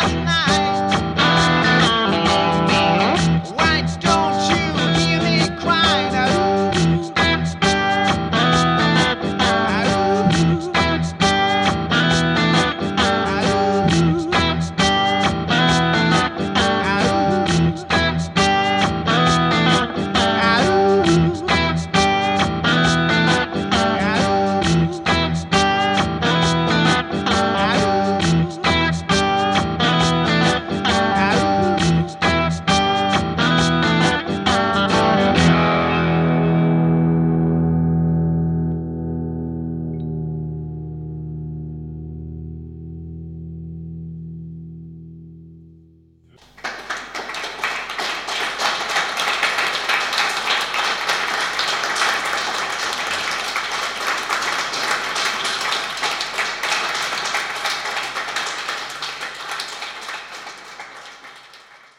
last night.